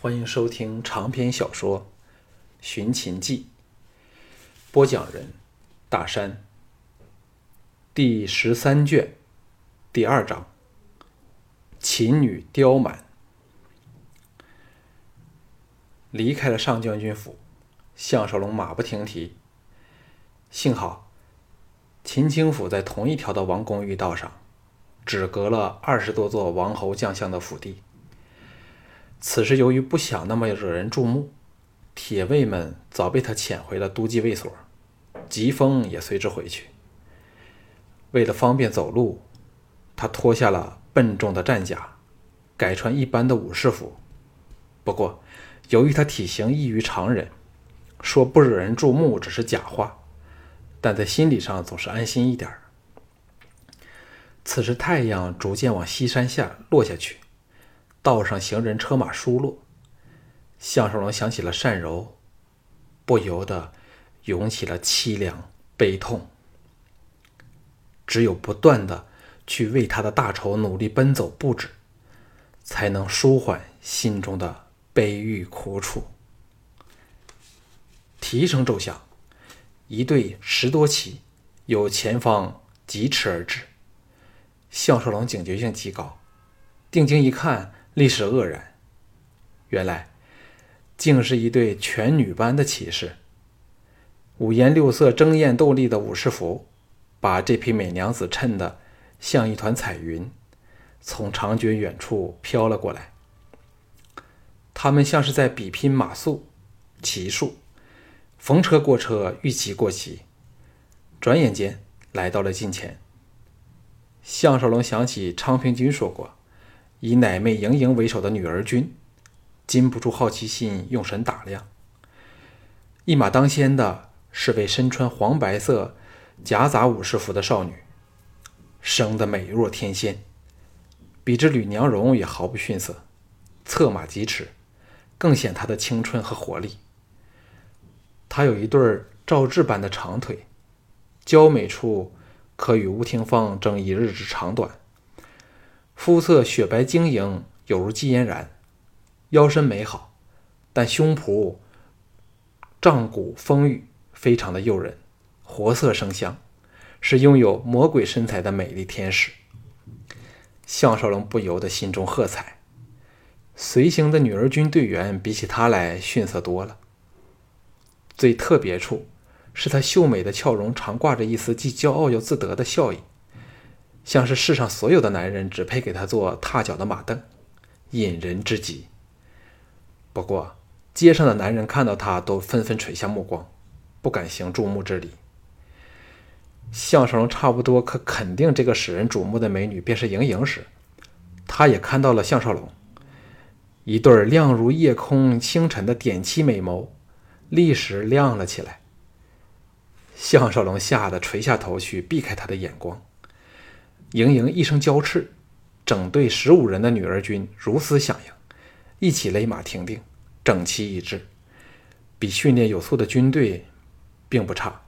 欢迎收听长篇小说《寻秦记》，播讲人：大山。第十三卷，第二章：秦女刁蛮。离开了上将军府，项少龙马不停蹄。幸好，秦清府在同一条的王宫御道上，只隔了二十多座王侯将相的府邸。此时，由于不想那么惹人注目，铁卫们早被他遣回了都记卫所，疾风也随之回去。为了方便走路，他脱下了笨重的战甲，改穿一般的武士服。不过，由于他体型异于常人，说不惹人注目只是假话，但在心理上总是安心一点此时，太阳逐渐往西山下落下去。道上行人车马疏落，项少龙想起了善柔，不由得涌起了凄凉悲痛。只有不断的去为他的大仇努力奔走不止，才能舒缓心中的悲郁苦楚。蹄声骤响，一队十多骑由前方疾驰而至。项少龙警觉性极高，定睛一看。历史愕然，原来竟是一对全女班的骑士。五颜六色、争艳斗丽的武士服，把这批美娘子衬得像一团彩云，从长军远处飘了过来。他们像是在比拼马速、骑术，逢车过车，遇骑过骑，转眼间来到了近前。项少龙想起昌平君说过。以奶妹盈盈为首的女儿军，禁不住好奇心，用神打量。一马当先的是位身穿黄白色夹杂武士服的少女，生得美若天仙，比之吕娘容也毫不逊色。策马疾驰，更显她的青春和活力。她有一对赵志般的长腿，娇美处可与吴廷芳争一日之长短。肤色雪白晶莹，有如季嫣然；腰身美好，但胸脯胀鼓丰腴，非常的诱人，活色生香，是拥有魔鬼身材的美丽天使。项少龙不由得心中喝彩。随行的女儿军队员比起他来逊色多了。最特别处是她秀美的俏容，常挂着一丝既骄傲又自得的笑意。像是世上所有的男人只配给她做踏脚的马凳，引人之极。不过，街上的男人看到她都纷纷垂下目光，不敢行注目之礼。项少龙差不多可肯定，这个使人瞩目的美女便是莹莹时，他也看到了项少龙，一对亮如夜空星辰的点漆美眸，立时亮了起来。项少龙吓得垂下头去，避开他的眼光。盈盈一声娇叱，整队十五人的女儿军如此响应，一起勒马停定，整齐一致，比训练有素的军队并不差。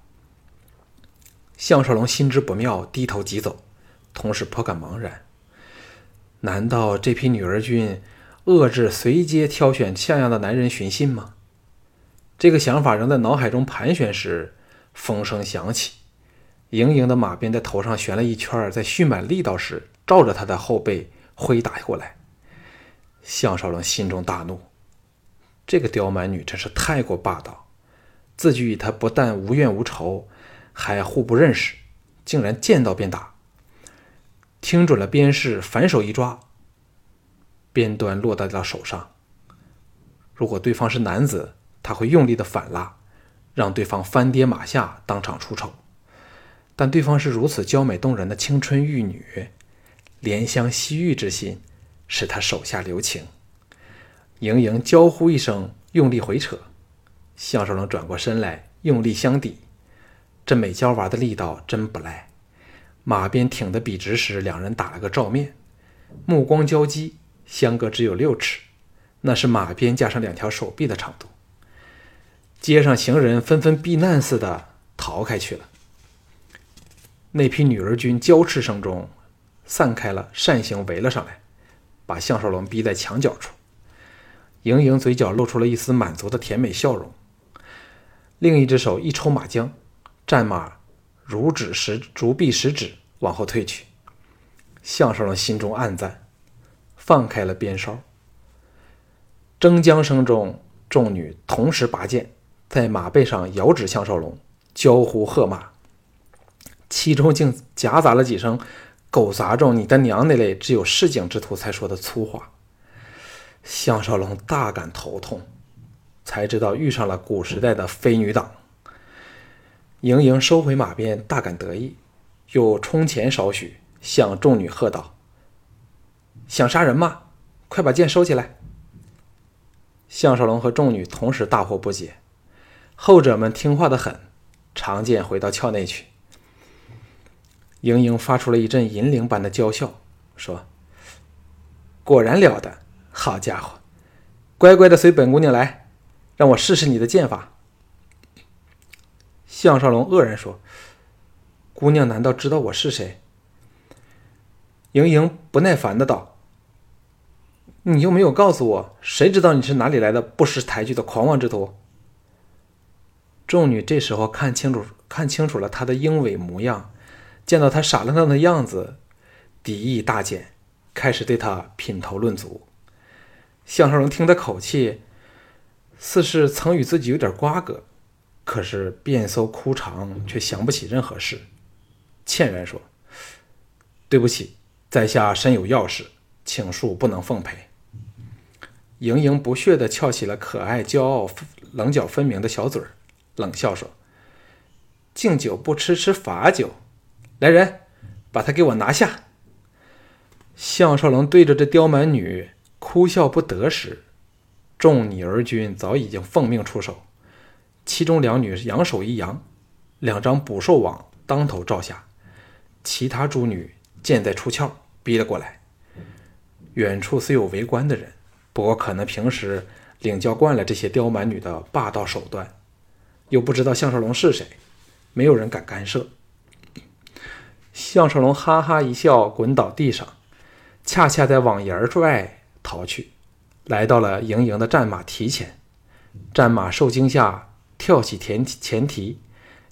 项少龙心知不妙，低头急走，同时颇感茫然：难道这批女儿军遏制随街挑选像样的男人寻衅吗？这个想法仍在脑海中盘旋时，风声响起。盈盈的马鞭在头上旋了一圈，在蓄满力道时，照着他的后背挥打过来。项少龙心中大怒，这个刁蛮女真是太过霸道，自己与她不但无怨无仇，还互不认识，竟然见到便打。听准了鞭势，反手一抓，鞭端落到了手上。如果对方是男子，他会用力的反拉，让对方翻跌马下，当场出丑。但对方是如此娇美动人的青春玉女，怜香惜玉之心使他手下留情。盈盈娇呼一声，用力回扯，项少龙转过身来，用力相抵。这美娇娃的力道真不赖。马鞭挺得笔直时，两人打了个照面，目光交击，相隔只有六尺，那是马鞭加上两条手臂的长度。街上行人纷纷避难似的逃开去了。那批女儿军交斥声中散开了，扇形围了上来，把项少龙逼在墙角处。盈盈嘴角露出了一丝满足的甜美笑容，另一只手一抽马缰，战马如指十如臂十指往后退去。项少龙心中暗赞，放开了鞭梢。争将声中，众女同时拔剑，在马背上遥指项少龙，交呼喝骂，其中竟夹杂了几声“狗杂种，你的娘”那类只有市井之徒才说的粗话。项少龙大感头痛，才知道遇上了古时代的飞女党。盈盈收回马鞭，大感得意，又冲前少许，向众女喝道：“想杀人吗？快把剑收起来！”项少龙和众女同时大惑不解，后者们听话的很，长剑回到鞘内去。盈盈发出了一阵银铃般的娇笑，说：“果然了得。”好家伙，乖乖的随本姑娘来，让我试试你的剑法。项少龙愕然说：“姑娘难道知道我是谁？”盈盈不耐烦的道：“你又没有告诉我，谁知道你是哪里来的不识抬举的狂妄之徒？”众女这时候看清楚，看清楚了他的英伟模样，见到他傻愣愣的样子，敌意大减，开始对他品头论足。项少龙听的口气，似是曾与自己有点瓜葛，可是变搜枯肠，却想不起任何事，歉然说：“对不起，在下身有要事，请恕不能奉陪。”盈盈不屑地翘起了可爱、骄傲、棱角分明的小嘴儿，冷笑说：“敬酒不吃吃罚酒，来人，把他给我拿下！”项少龙对着这刁蛮女。哭笑不得时，众女儿军早已经奉命出手。其中两女扬手一扬，两张捕兽网当头照下。其他诸女箭在出鞘，逼了过来。远处虽有围观的人，不过可能平时领教惯了这些刁蛮女的霸道手段，又不知道项少龙是谁，没有人敢干涉。项少龙哈哈一笑，滚倒地上，恰恰在网檐外。逃去，来到了盈盈的战马蹄前，战马受惊吓，跳起前前蹄，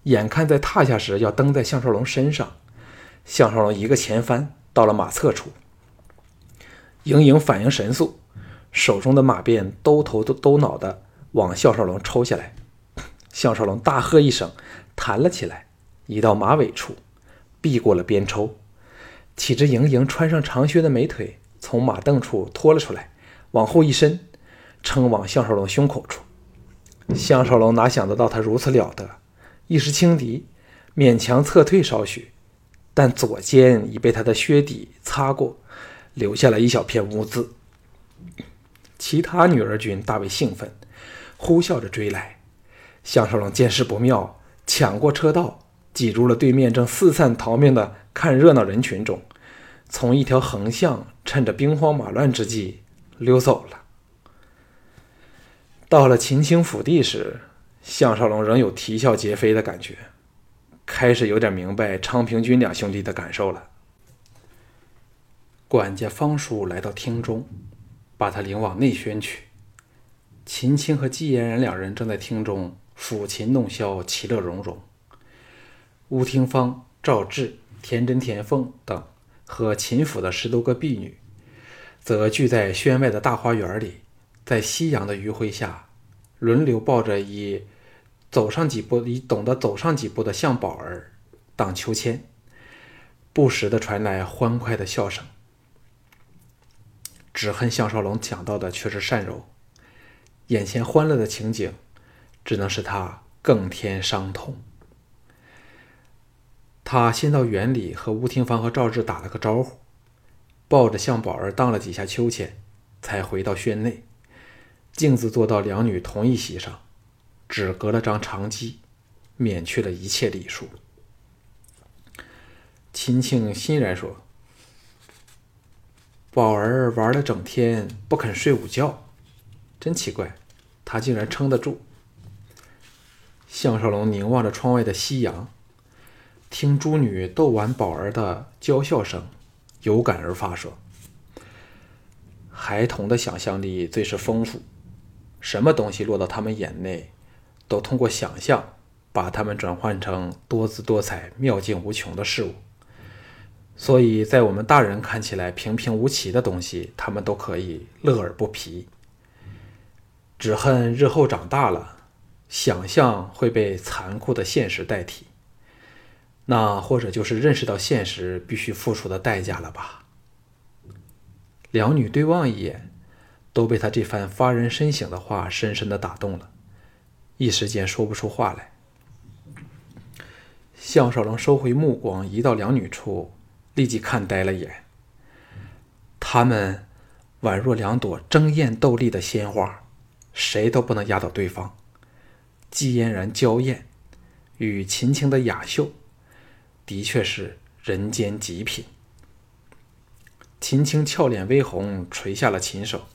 眼看在踏下时要蹬在项少龙身上，项少龙一个前翻到了马侧处，盈盈反应神速，手中的马鞭兜头都兜脑的往项少龙抽下来，项少龙大喝一声，弹了起来，移到马尾处，避过了鞭抽，岂知盈盈穿上长靴的美腿。从马凳处拖了出来，往后一伸，撑往项少龙胸口处。项少龙哪想得到他如此了得，一时轻敌，勉强侧退少许，但左肩已被他的靴底擦过，留下了一小片污渍。其他女儿军大为兴奋，呼啸着追来。项少龙见势不妙，抢过车道，挤入了对面正四散逃命的看热闹人群中。从一条横向，趁着兵荒马乱之际溜走了。到了秦青府地时，项少龙仍有啼笑皆非的感觉，开始有点明白昌平君两兄弟的感受了。管家方叔来到厅中，把他领往内轩去。秦青和季嫣然两人正在厅中抚琴弄箫，其乐融融。吴廷芳、赵志、田真、田凤等。和秦府的十多个婢女，则聚在轩外的大花园里，在夕阳的余晖下，轮流抱着以走上几步、以懂得走上几步的向宝儿荡秋千，不时的传来欢快的笑声。只恨项少龙抢到的却是善柔，眼前欢乐的情景，只能使他更添伤痛。他先到园里和吴廷芳和赵志打了个招呼，抱着向宝儿荡了几下秋千，才回到轩内，径自坐到两女同一席上，只隔了张长机，免去了一切礼数。秦庆欣然说：“宝儿玩了整天，不肯睡午觉，真奇怪，他竟然撑得住。”项少龙凝望着窗外的夕阳。听诸女逗玩宝儿的娇笑声，有感而发说：“孩童的想象力最是丰富，什么东西落到他们眼内，都通过想象把它们转换成多姿多彩、妙境无穷的事物。所以在我们大人看起来平平无奇的东西，他们都可以乐而不疲。只恨日后长大了，想象会被残酷的现实代替。那或者就是认识到现实必须付出的代价了吧？两女对望一眼，都被他这番发人深省的话深深的打动了，一时间说不出话来。项少龙收回目光，移到两女处。立即看呆了眼。他们宛若两朵争艳斗丽的鲜花，谁都不能压倒对方。季嫣然娇艳，与秦青的雅秀，的确是人间极品。秦青俏脸微红，垂下了琴手，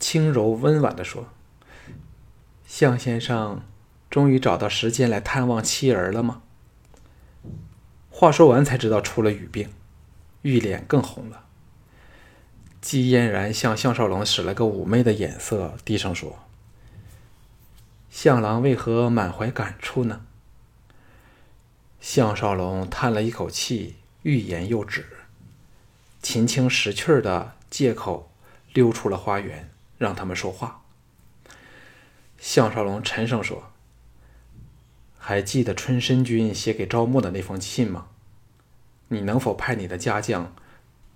轻柔温婉地说：“向先生，终于找到时间来探望妻儿了吗？”话说完，才知道出了语病，玉脸更红了。姬嫣然向项少龙使了个妩媚的眼色，低声说：“项郎为何满怀感触呢？”项少龙叹了一口气，欲言又止。秦青识趣儿的借口溜出了花园，让他们说话。项少龙沉声说。还记得春申君写给赵牧的那封信吗？你能否派你的家将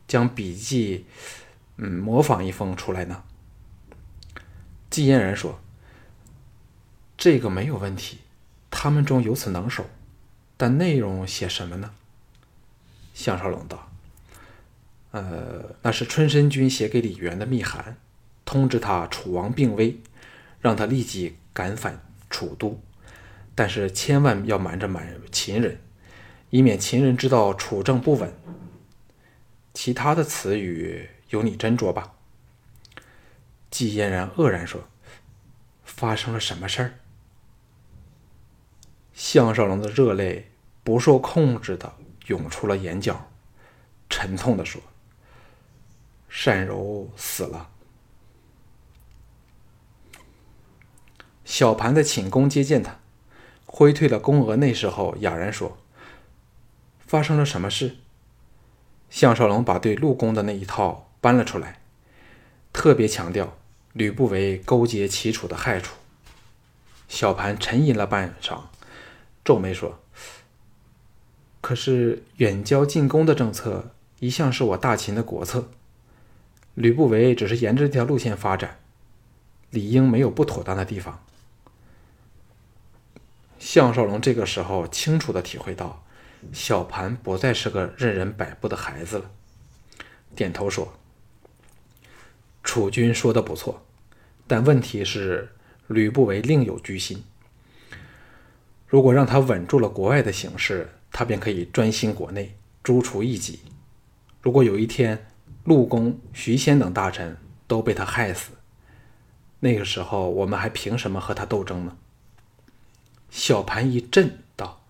将笔记，嗯，模仿一封出来呢？季嫣然说：“这个没有问题，他们中有此能手，但内容写什么呢？”项少龙道：“呃，那是春申君写给李元的密函，通知他楚王病危，让他立即赶返楚都。”但是千万要瞒着满秦人，以免秦人知道楚政不稳。其他的词语由你斟酌吧。季嫣然愕然说：“发生了什么事儿？”项少龙的热泪不受控制的涌出了眼角，沉痛的说：“单柔死了。”小盘在寝宫接见他。挥退了宫娥那时候，哑然说：“发生了什么事？”项少龙把对陆公的那一套搬了出来，特别强调吕不韦勾结齐楚的害处。小盘沉吟了半晌，皱眉说：“可是远交近攻的政策一向是我大秦的国策，吕不韦只是沿着这条路线发展，理应没有不妥当的地方。”项少龙这个时候清楚的体会到，小盘不再是个任人摆布的孩子了，点头说：“楚军说的不错，但问题是吕不韦另有居心。如果让他稳住了国外的形势，他便可以专心国内，诛除异己。如果有一天陆公、徐仙等大臣都被他害死，那个时候我们还凭什么和他斗争呢？”小盘一震，道：“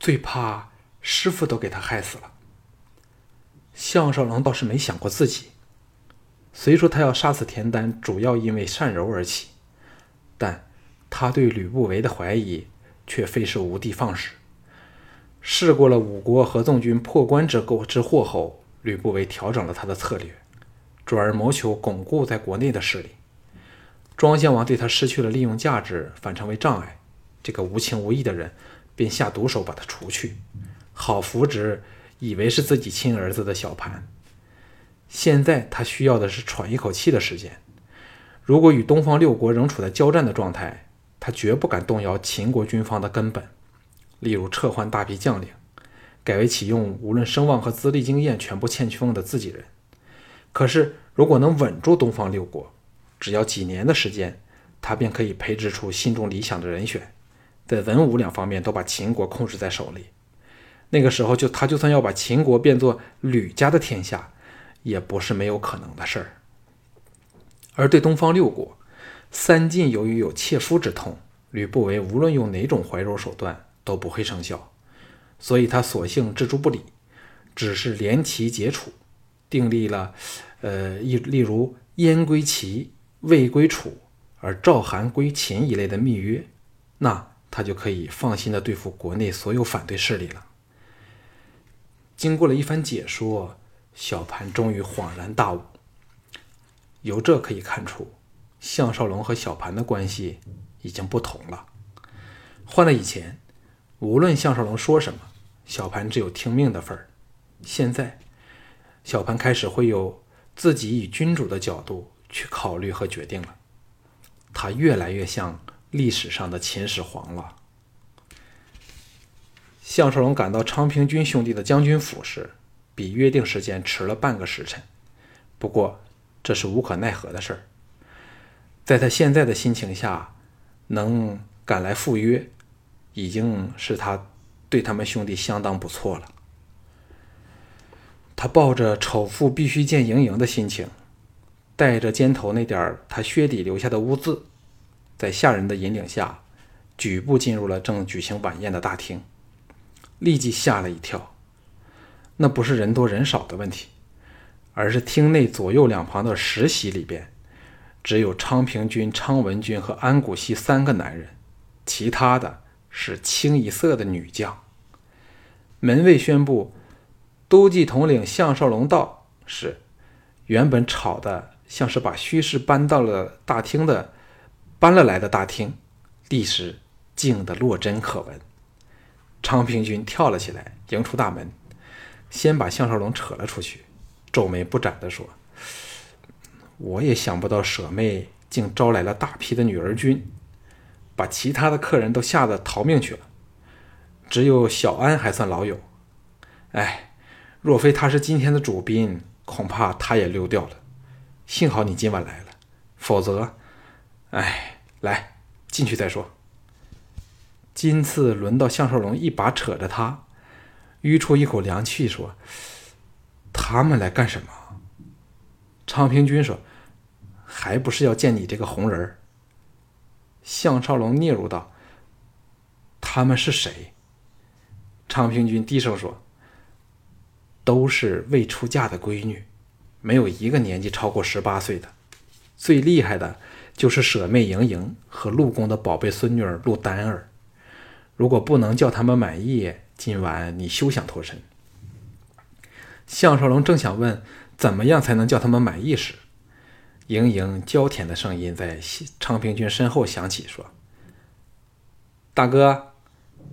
最怕师傅都给他害死了。”项少龙倒是没想过自己。虽说他要杀死田丹，主要因为善柔而起，但他对吕不韦的怀疑却非是无的放矢。试过了五国合纵军破关之构之祸后，吕不韦调整了他的策略，转而谋求巩固在国内的势力。庄襄王对他失去了利用价值，反成为障碍。这个无情无义的人，便下毒手把他除去，好扶植以为是自己亲儿子的小盘。现在他需要的是喘一口气的时间。如果与东方六国仍处在交战的状态，他绝不敢动摇秦国军方的根本，例如撤换大批将领，改为启用无论声望和资历经验全部欠缺的自己人。可是，如果能稳住东方六国，只要几年的时间，他便可以培植出心中理想的人选。在文武两方面都把秦国控制在手里，那个时候就他就算要把秦国变作吕家的天下，也不是没有可能的事儿。而对东方六国，三晋由于有切肤之痛，吕不韦无论用哪种怀柔手段都不会生效，所以他索性置诸不理，只是联齐结楚，订立了，呃，一例如燕归齐，魏归楚，而赵韩归秦一类的密约，那他就可以放心的对付国内所有反对势力了。经过了一番解说，小盘终于恍然大悟。由这可以看出，项少龙和小盘的关系已经不同了。换了以前，无论项少龙说什么，小盘只有听命的份儿。现在，小盘开始会有自己以君主的角度去考虑和决定了。他越来越像历史上的秦始皇了。项少龙赶到昌平君兄弟的将军府时，比约定时间迟了半个时辰。不过这是无可奈何的事儿。在他现在的心情下，能赶来赴约，已经是他对他们兄弟相当不错了。他抱着丑妇必须见盈盈的心情。带着肩头那点他靴底留下的污渍，在下人的引领下，举步进入了正举行晚宴的大厅，立即吓了一跳。那不是人多人少的问题，而是厅内左右两旁的十席里边，只有昌平君、昌文君和安谷西三个男人，其他的是清一色的女将。门卫宣布，都记统领项少龙到是，原本吵的。像是把虚实搬到了大厅的，搬了来的大厅，立时静得落针可闻。昌平君跳了起来，迎出大门，先把项少龙扯了出去，皱眉不展地说：“我也想不到舍妹竟招来了大批的女儿军，把其他的客人都吓得逃命去了，只有小安还算老友。哎，若非他是今天的主宾，恐怕他也溜掉了。”幸好你今晚来了，否则，哎，来进去再说。今次轮到项少龙一把扯着他，吁出一口凉气，说：“他们来干什么？”昌平君说：“还不是要见你这个红人儿。”项少龙嗫嚅道：“他们是谁？”昌平君低声说：“都是未出嫁的闺女。”没有一个年纪超过十八岁的，最厉害的就是舍妹盈盈和陆公的宝贝孙女儿陆丹儿。如果不能叫他们满意，今晚你休想脱身。项少龙正想问怎么样才能叫他们满意时，盈盈娇甜的声音在昌平君身后响起，说：“大哥，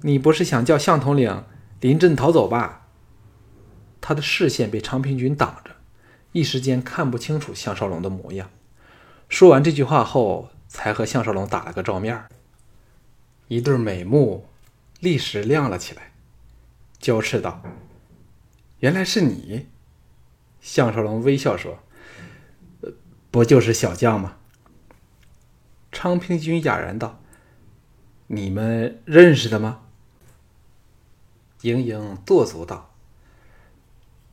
你不是想叫项统领临阵逃走吧？”他的视线被昌平君挡着。一时间看不清楚项少龙的模样。说完这句话后，才和项少龙打了个照面一对美目立时亮了起来，娇斥道：“原来是你！”项少龙微笑说：“不就是小将吗？”昌平君哑然道：“你们认识的吗？”盈盈跺足道。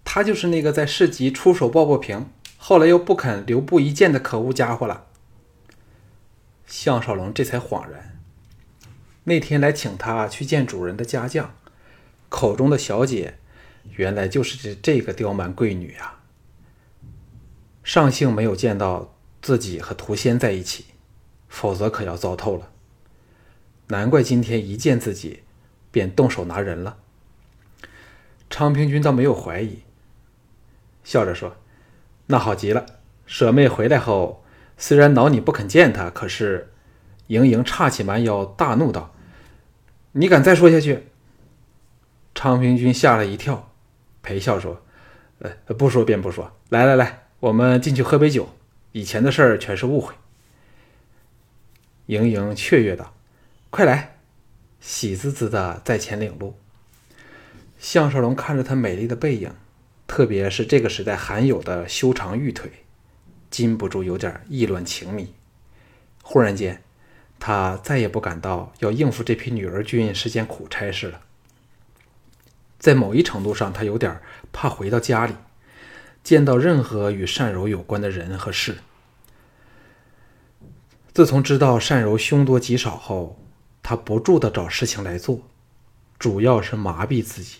他就是那个在市集出手抱抱平，后来又不肯留步一见的可恶家伙了。项少龙这才恍然，那天来请他去见主人的家将，口中的小姐，原来就是这这个刁蛮贵女啊。上幸没有见到自己和涂仙在一起，否则可要糟透了。难怪今天一见自己，便动手拿人了。昌平君倒没有怀疑。笑着说：“那好极了。舍妹回来后，虽然恼你不肯见她，可是……”盈盈叉起蛮腰，大怒道：“你敢再说下去？”昌平君吓了一跳，陪笑说：“呃，不说便不说。来来来，我们进去喝杯酒。以前的事儿全是误会。”盈盈雀跃道：“快来！”喜滋滋的在前领路。项少龙看着她美丽的背影。特别是这个时代罕有的修长玉腿，禁不住有点意乱情迷。忽然间，他再也不感到要应付这批女儿军是件苦差事了。在某一程度上，他有点怕回到家里，见到任何与善柔有关的人和事。自从知道善柔凶多吉少后，他不住的找事情来做，主要是麻痹自己，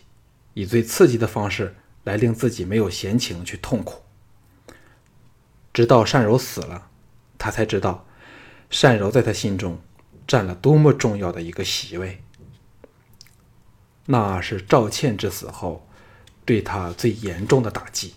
以最刺激的方式。来令自己没有闲情去痛苦，直到善柔死了，他才知道，善柔在他心中占了多么重要的一个席位。那是赵倩之死后对他最严重的打击。